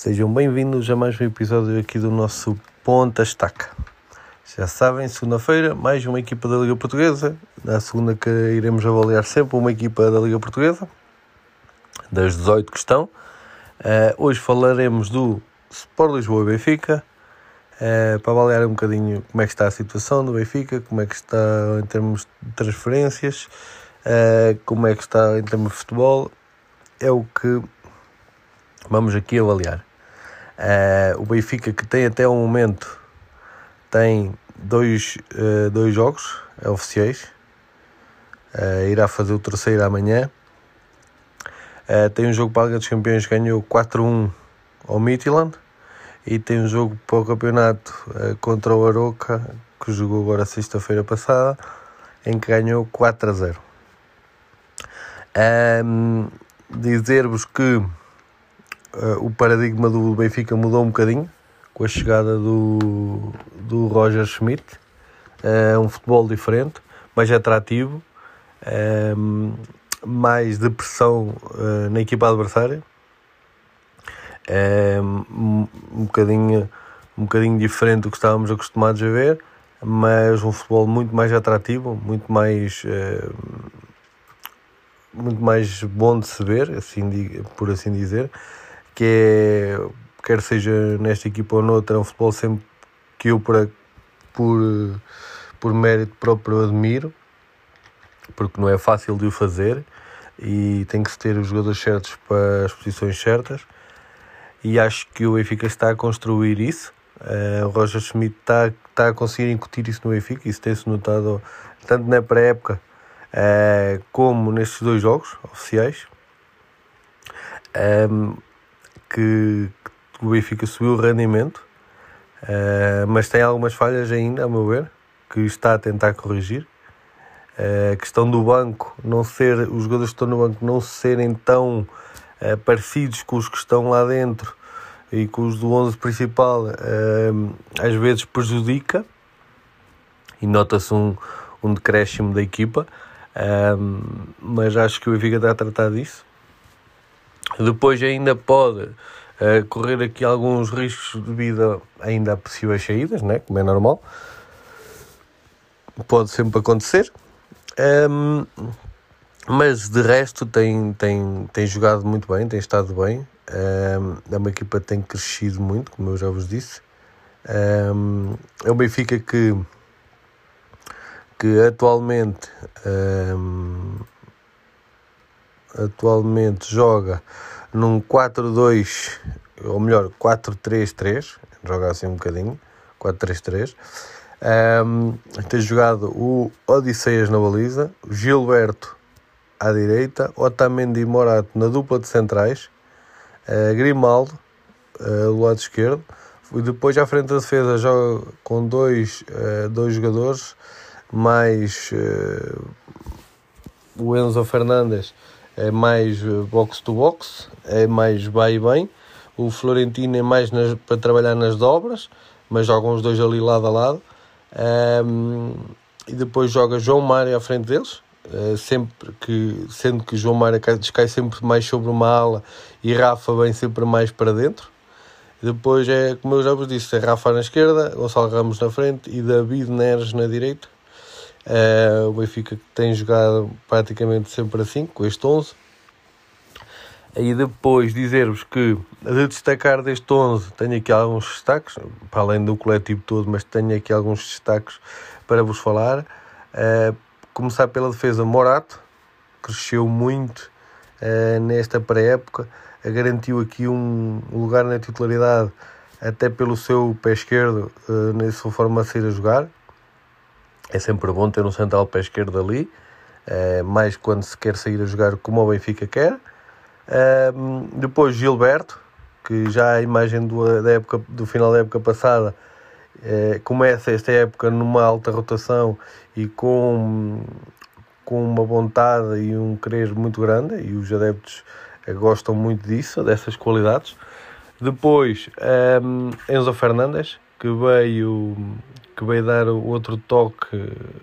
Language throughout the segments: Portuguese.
Sejam bem-vindos a mais um episódio aqui do nosso Ponta Estaca. Já sabem, segunda-feira, mais uma equipa da Liga Portuguesa. Na segunda que iremos avaliar sempre uma equipa da Liga Portuguesa, das 18 que estão. Uh, hoje falaremos do Sport Lisboa e Benfica, uh, para avaliar um bocadinho como é que está a situação do Benfica, como é que está em termos de transferências, uh, como é que está em termos de futebol. É o que vamos aqui avaliar. Uh, o Benfica que tem até o momento tem dois, uh, dois jogos oficiais. Uh, irá fazer o terceiro amanhã. tem um jogo para a Liga dos Campeões ganhou 4-1 ao Midland. E tem um jogo para o campeonato contra o Aroca, que jogou agora sexta-feira passada, em que ganhou 4 a 0. Um, Dizer-vos que uh, o paradigma do Benfica mudou um bocadinho com a chegada do, do Roger Schmidt. É uh, um futebol diferente, mais atrativo, uh, mais de pressão uh, na equipa adversária. Um, um, bocadinho, um bocadinho diferente do que estávamos acostumados a ver, mas um futebol muito mais atrativo, muito mais muito mais bom de se ver, assim, por assim dizer que é, quer seja nesta equipa ou noutra, é um futebol sempre que eu por, por, por mérito próprio admiro, porque não é fácil de o fazer e tem que se ter os jogadores certos para as posições certas e acho que o Benfica está a construir isso. Uh, o Roger Schmidt está, está a conseguir incutir isso no Benfica, isso tem-se notado tanto na pré-época uh, como nestes dois jogos oficiais. Um, que, que o Benfica subiu o rendimento, uh, mas tem algumas falhas ainda, a meu ver, que está a tentar corrigir. Uh, a questão do banco, não ser, os jogadores que estão no banco não serem tão uh, parecidos com os que estão lá dentro e com os do 11 principal, às vezes prejudica e nota-se um, um decréscimo da equipa. mas acho que o Benfica está a tratar disso depois ainda pode uh, correr aqui alguns riscos devido ainda a possíveis saídas, né? como é normal. Pode sempre acontecer. Um, mas de resto tem, tem, tem jogado muito bem, tem estado bem. Um, é uma equipa que tem crescido muito, como eu já vos disse. Um, é o Benfica que, que atualmente um, atualmente joga num 4-2, ou melhor, 4-3-3, joga assim um bocadinho, 4-3-3. Um, tem jogado o Odisseias na baliza, o Gilberto à direita, Otamendi e Morato na dupla de centrais, uh, Grimaldo uh, do lado esquerdo, e depois à frente da defesa joga com dois, uh, dois jogadores, mais o Enzo Fernandes é mais eh, box to box, é mais vai e bem. O Florentino é mais nas, para trabalhar nas dobras, mas jogam os dois ali lado a lado. Um, e depois joga João Mário à frente deles, uh, sempre que, sendo que João Mário cai, cai sempre mais sobre uma ala e Rafa vem sempre mais para dentro. Depois é, como eu já vos disse, é Rafa na esquerda, Gonçalo Ramos na frente e David Neres na direita. Uh, o Benfica tem jogado praticamente sempre assim, com este 11. E depois dizer-vos que, de destacar deste 11, tenho aqui alguns destaques, para além do coletivo todo, mas tenho aqui alguns destaques para vos falar. Uh, começar pela defesa Morato, cresceu muito uh, nesta pré-época, garantiu aqui um lugar na titularidade, até pelo seu pé esquerdo, uh, na sua forma de sair a jogar é sempre bom ter um central pé esquerdo ali, uh, mais quando se quer sair a jogar como o Benfica quer. Uh, depois Gilberto, que já a imagem do, da época, do final da época passada uh, começa esta época numa alta rotação e com, com uma vontade e um querer muito grande, e os adeptos eh, gostam muito disso, dessas qualidades. Depois um, Enzo Fernandes, que veio que veio dar outro toque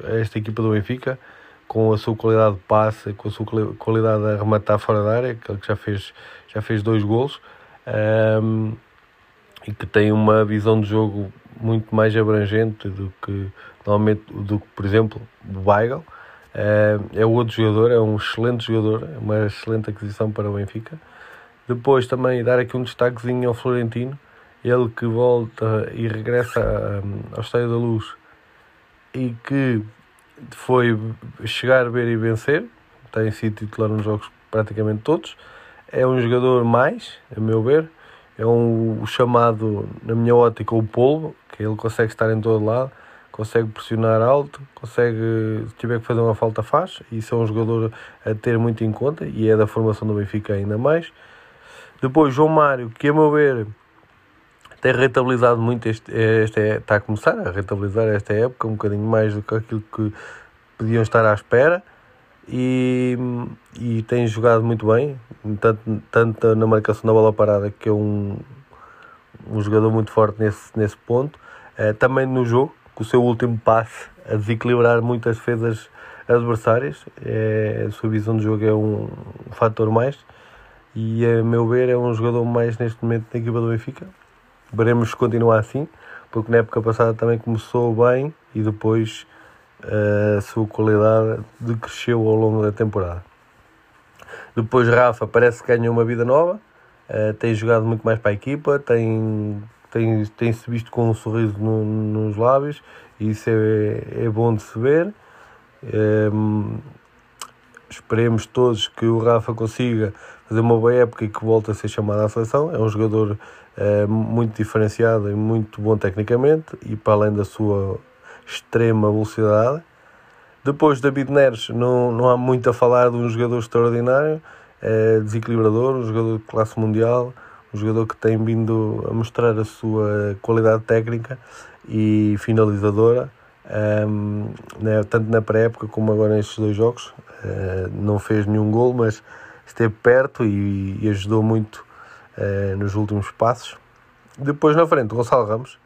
a esta equipa do Benfica, com a sua qualidade de passe, com a sua qualidade de arrematar fora da área, que já fez, já fez dois golos. Um, e que tem uma visão de jogo muito mais abrangente do que normalmente do que, por exemplo, o Weigl. É, é outro jogador, é um excelente jogador, é uma excelente aquisição para o Benfica. Depois também dar aqui um destaquezinho ao Florentino, ele que volta e regressa hum, ao Estádio da Luz e que foi chegar, ver e vencer, tem sido titular nos jogos praticamente todos. É um jogador mais, a meu ver, é um, o chamado, na minha ótica, o polvo, que ele consegue estar em todo lado, consegue pressionar alto, consegue, se tiver que fazer uma falta, faz. Isso é um jogador a ter muito em conta e é da formação do Benfica ainda mais. Depois, João Mário, que a meu ver tem rentabilizado muito, este, este é, está a começar a rentabilizar esta época, um bocadinho mais do que aquilo que podiam estar à espera. E, e tem jogado muito bem, tanto, tanto na marcação da bola parada, que é um, um jogador muito forte nesse, nesse ponto, é, também no jogo, com o seu último passe a desequilibrar muitas defesas adversárias. É, a sua visão de jogo é um, um fator mais e, a meu ver, é um jogador mais neste momento da equipa do Benfica. Veremos se continua assim, porque na época passada também começou bem e depois uh, a sua qualidade decresceu ao longo da temporada. Depois Rafa parece que ganhou uma vida nova, uh, tem jogado muito mais para a equipa, tem, tem, tem se visto com um sorriso no, nos lábios e isso é, é bom de se ver. Um, esperemos todos que o Rafa consiga fazer uma boa época e que volte a ser chamado à seleção. É um jogador uh, muito diferenciado e muito bom tecnicamente e para além da sua extrema velocidade. Depois, David Neres, não, não há muito a falar de um jogador extraordinário, é desequilibrador, um jogador de classe mundial, um jogador que tem vindo a mostrar a sua qualidade técnica e finalizadora, um, né, tanto na pré-época como agora nestes dois jogos. Uh, não fez nenhum gol, mas esteve perto e, e ajudou muito uh, nos últimos passos. Depois na frente, Gonçalo Ramos,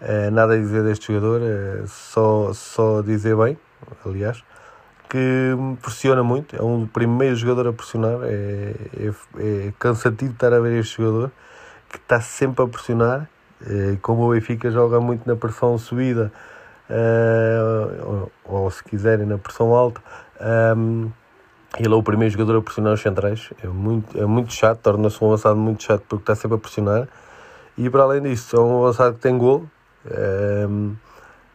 é, nada a dizer deste jogador, só, só dizer bem, aliás, que pressiona muito, é um primeiro jogador a pressionar, é, é, é cansativo estar a ver este jogador que está sempre a pressionar, como o Benfica joga muito na pressão subida, é, ou, ou, se quiserem na pressão alta, um, ele é o primeiro jogador a pressionar os centrais, é muito, é muito chato, torna-se um avançado muito chato porque está sempre a pressionar. E para além disso, é um avançado que tem gol, um,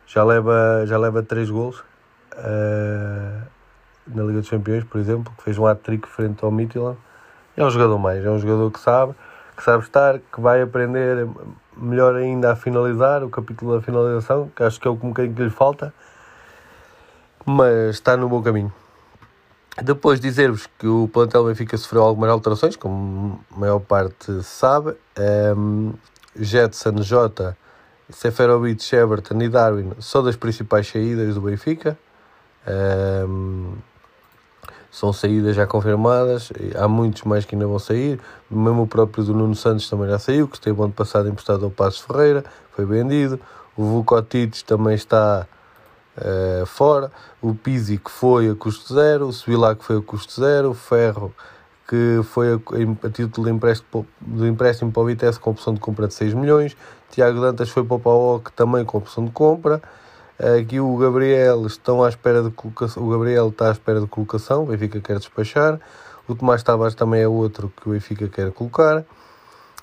já leva já leva três gols uh, na Liga dos Campeões, por exemplo, que fez um hat-trick frente ao Midtjylland. É um jogador mais, é um jogador que sabe, que sabe estar, que vai aprender melhor ainda a finalizar o capítulo da finalização, que acho que é o que lhe falta, mas está no bom caminho. Depois dizer-vos que o plantel Benfica sofreu algumas alterações, como a maior parte sabe. Um, Jetson J Seferovic, Everton e Darwin são das principais saídas do Benfica. Um, são saídas já confirmadas, há muitos mais que ainda vão sair. Mesmo o próprio do Nuno Santos também já saiu, que esteve ano passado emprestado ao Passos Ferreira, foi vendido. O Vukotic também está uh, fora. O Pizzi que foi a custo zero, o Sevilla que foi a custo zero, o Ferro que foi a, a, título de empréstimo, de empréstimo para o Vitesse com opção de compra de 6 milhões. Tiago Dantas foi para o PAOC também com opção de compra. Aqui o Gabriel estão à espera de colocação. O Gabriel está à espera de colocação, o Benfica quer despachar. O Tomás Tavares também é outro que o Benfica quer colocar.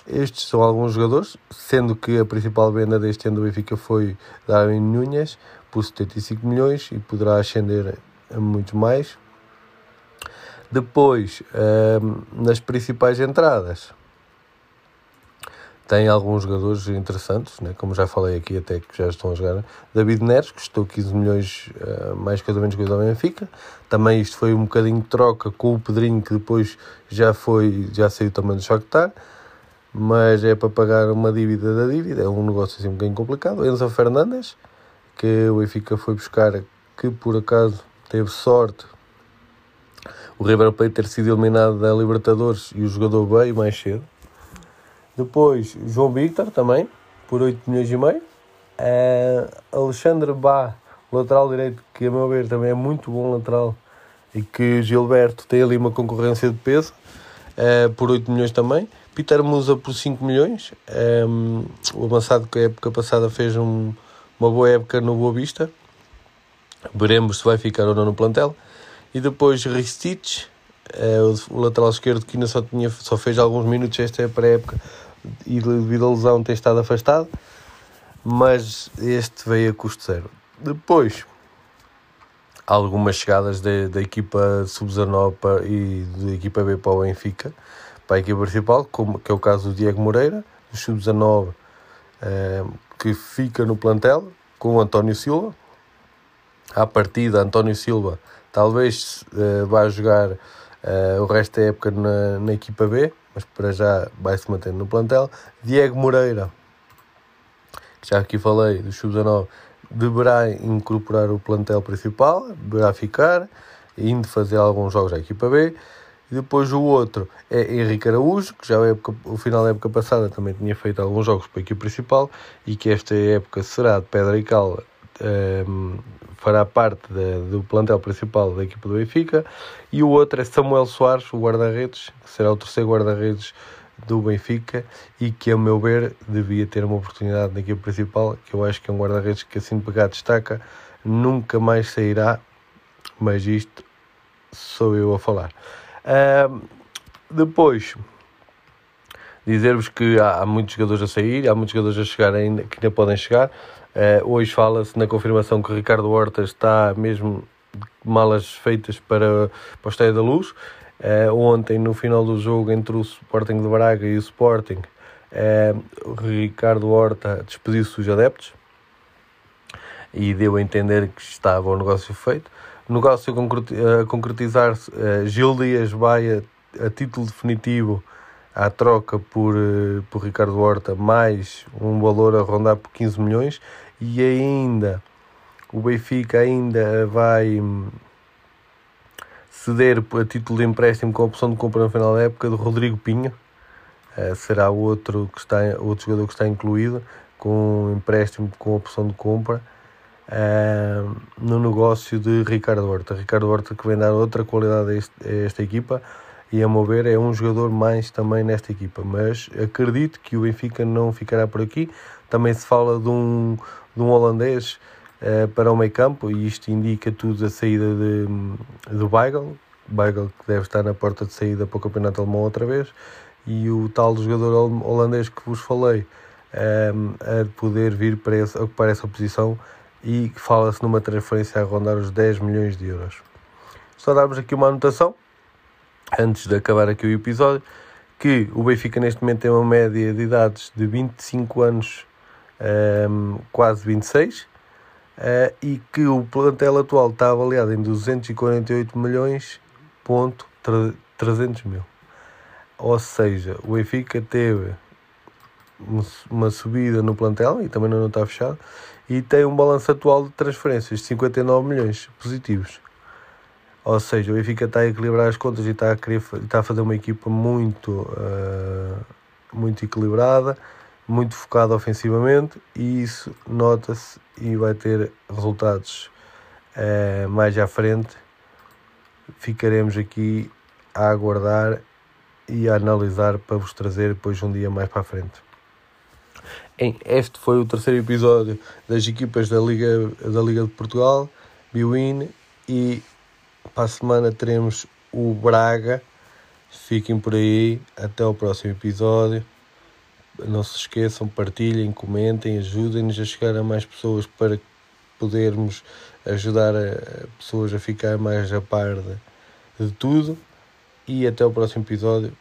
Estes são alguns jogadores, sendo que a principal venda deste ano do Benfica foi Darwin Nunes por 75 milhões e poderá ascender a muito mais. Depois, ehm, nas principais entradas, tem alguns jogadores interessantes, né? como já falei aqui, até que já estão a jogar. David Neres, que custou 15 milhões, uh, mais coisa ou menos coisa ao Benfica. Também isto foi um bocadinho de troca com o Pedrinho, que depois já foi, já saiu também do Shakhtar. Mas é para pagar uma dívida da dívida, é um negócio assim um bocadinho complicado. Enzo Fernandes, que o Benfica foi buscar, que por acaso teve sorte o River Plate ter sido eliminado da Libertadores e o jogador veio mais cedo. Depois, João Victor também, por 8 milhões e meio. Uh, Alexandre Bá, lateral direito, que a meu ver também é muito bom lateral e que Gilberto tem ali uma concorrência de peso, uh, por 8 milhões também. Peter Musa por 5 milhões. Um, o avançado que a época passada fez um, uma boa época no Boa Vista. Veremos se vai ficar ou não no plantel. E depois Ristich, o, o, lateral esquerdo que ainda só, tinha, só fez alguns minutos esta pré-época e devido à lesão tem estado afastado. Mas este veio a custo zero. Depois, algumas chegadas da equipa sub-19 e da equipa B para o Benfica, para a equipa principal, como, que é o caso do Diego Moreira, do sub-19, eh, que fica no plantel, com o António Silva. À partida, António Silva talvez eh, vá jogar eh, o resto da época na, na equipa B, mas para já vai se manter no plantel. Diego Moreira, que já aqui falei, do sub-19, deverá incorporar o plantel principal, deverá ficar, indo fazer alguns jogos à equipa B. E depois o outro é Henrique Araújo, que já a época, o final da época passada também tinha feito alguns jogos para a equipe principal e que esta época será de pedra e cal, um, ehm, fará parte do plantel principal da equipa do Benfica. E o outro é Samuel Soares, o guarda-redes, que será o terceiro guarda-redes do Benfica e que, a meu ver, devia ter uma oportunidade na equipe principal, que eu acho que é um guarda-redes que, assim de pegar, destaca, nunca mais sairá, mas isto sou eu a falar. Uh, depois, dizer-vos que há, há, muitos jogadores a sair, há muitos jogadores a chegar ainda, que ainda podem chegar. Uh, hoje fala-se na confirmação que Ricardo Horta está mesmo malas feitas para, para o Estádio da Luz. Uh, ontem, no final do jogo entre o Sporting de Braga e o Sporting, uh, Ricardo Horta despediu-se dos adeptos e deu a entender que estava o negócio feito. O negócio a concretizar-se, Gil Dias vai a, a, título definitivo à troca por, uh, por Ricardo Horta, mais um valor a rondar por 15 milhões, e ainda o Benfica ainda vai ceder a título de empréstimo com a opção de compra no final da época do Rodrigo Pinho. Uh, será outro, que está, outro jogador que está incluído com um empréstimo com opção de compra uh, no negócio de Ricardo Horta. Ricardo Horta que vem dar outra qualidade a, este, a esta equipa e a mover é um jogador mais também nesta equipa. Mas acredito que o Benfica não ficará por aqui. Também se fala de um, de um holandês uh, para o meio campo e isto indica tudo a saída de, do Weigl, Weigl que deve estar na porta de saída para o Campeonato Alemão outra vez e o tal jogador holandês que vos falei um, eh, a poder vir para esse, ocupar essa posição e fala-se numa transferência a rondar os 10 milhões de euros. Só darmos aqui uma anotação, antes de acabar aqui o episódio, que o Benfica neste momento tem uma média de idades de 25 anos, um, quase 26, uh, e que o plantel atual está avaliado em 248 milhões ponto 300 mil. Ou seja, o Benfica teve uma subida no plantel e também não está fechado e tem um balanço atual de transferências de 59 milhões positivos. Ou seja, o Benfica está a equilibrar as contas e está a, querer, está a fazer uma equipa muito, uh, muito equilibrada muito focado ofensivamente e isso nota-se e vai ter resultados uh, mais à frente. Ficaremos aqui a aguardar e a analisar para vos trazer depois um dia mais para a frente. Este foi o terceiro episódio das equipas da Liga, da Liga de Portugal, Biwin, e para a semana teremos o Braga. Fiquem por aí, até o próximo episódio. Não se esqueçam, partilhem, comentem, ajudem-nos a chegar a mais pessoas para podermos ajudar a pessoas a ficar mais a par de, de tudo. E até o próximo episódio.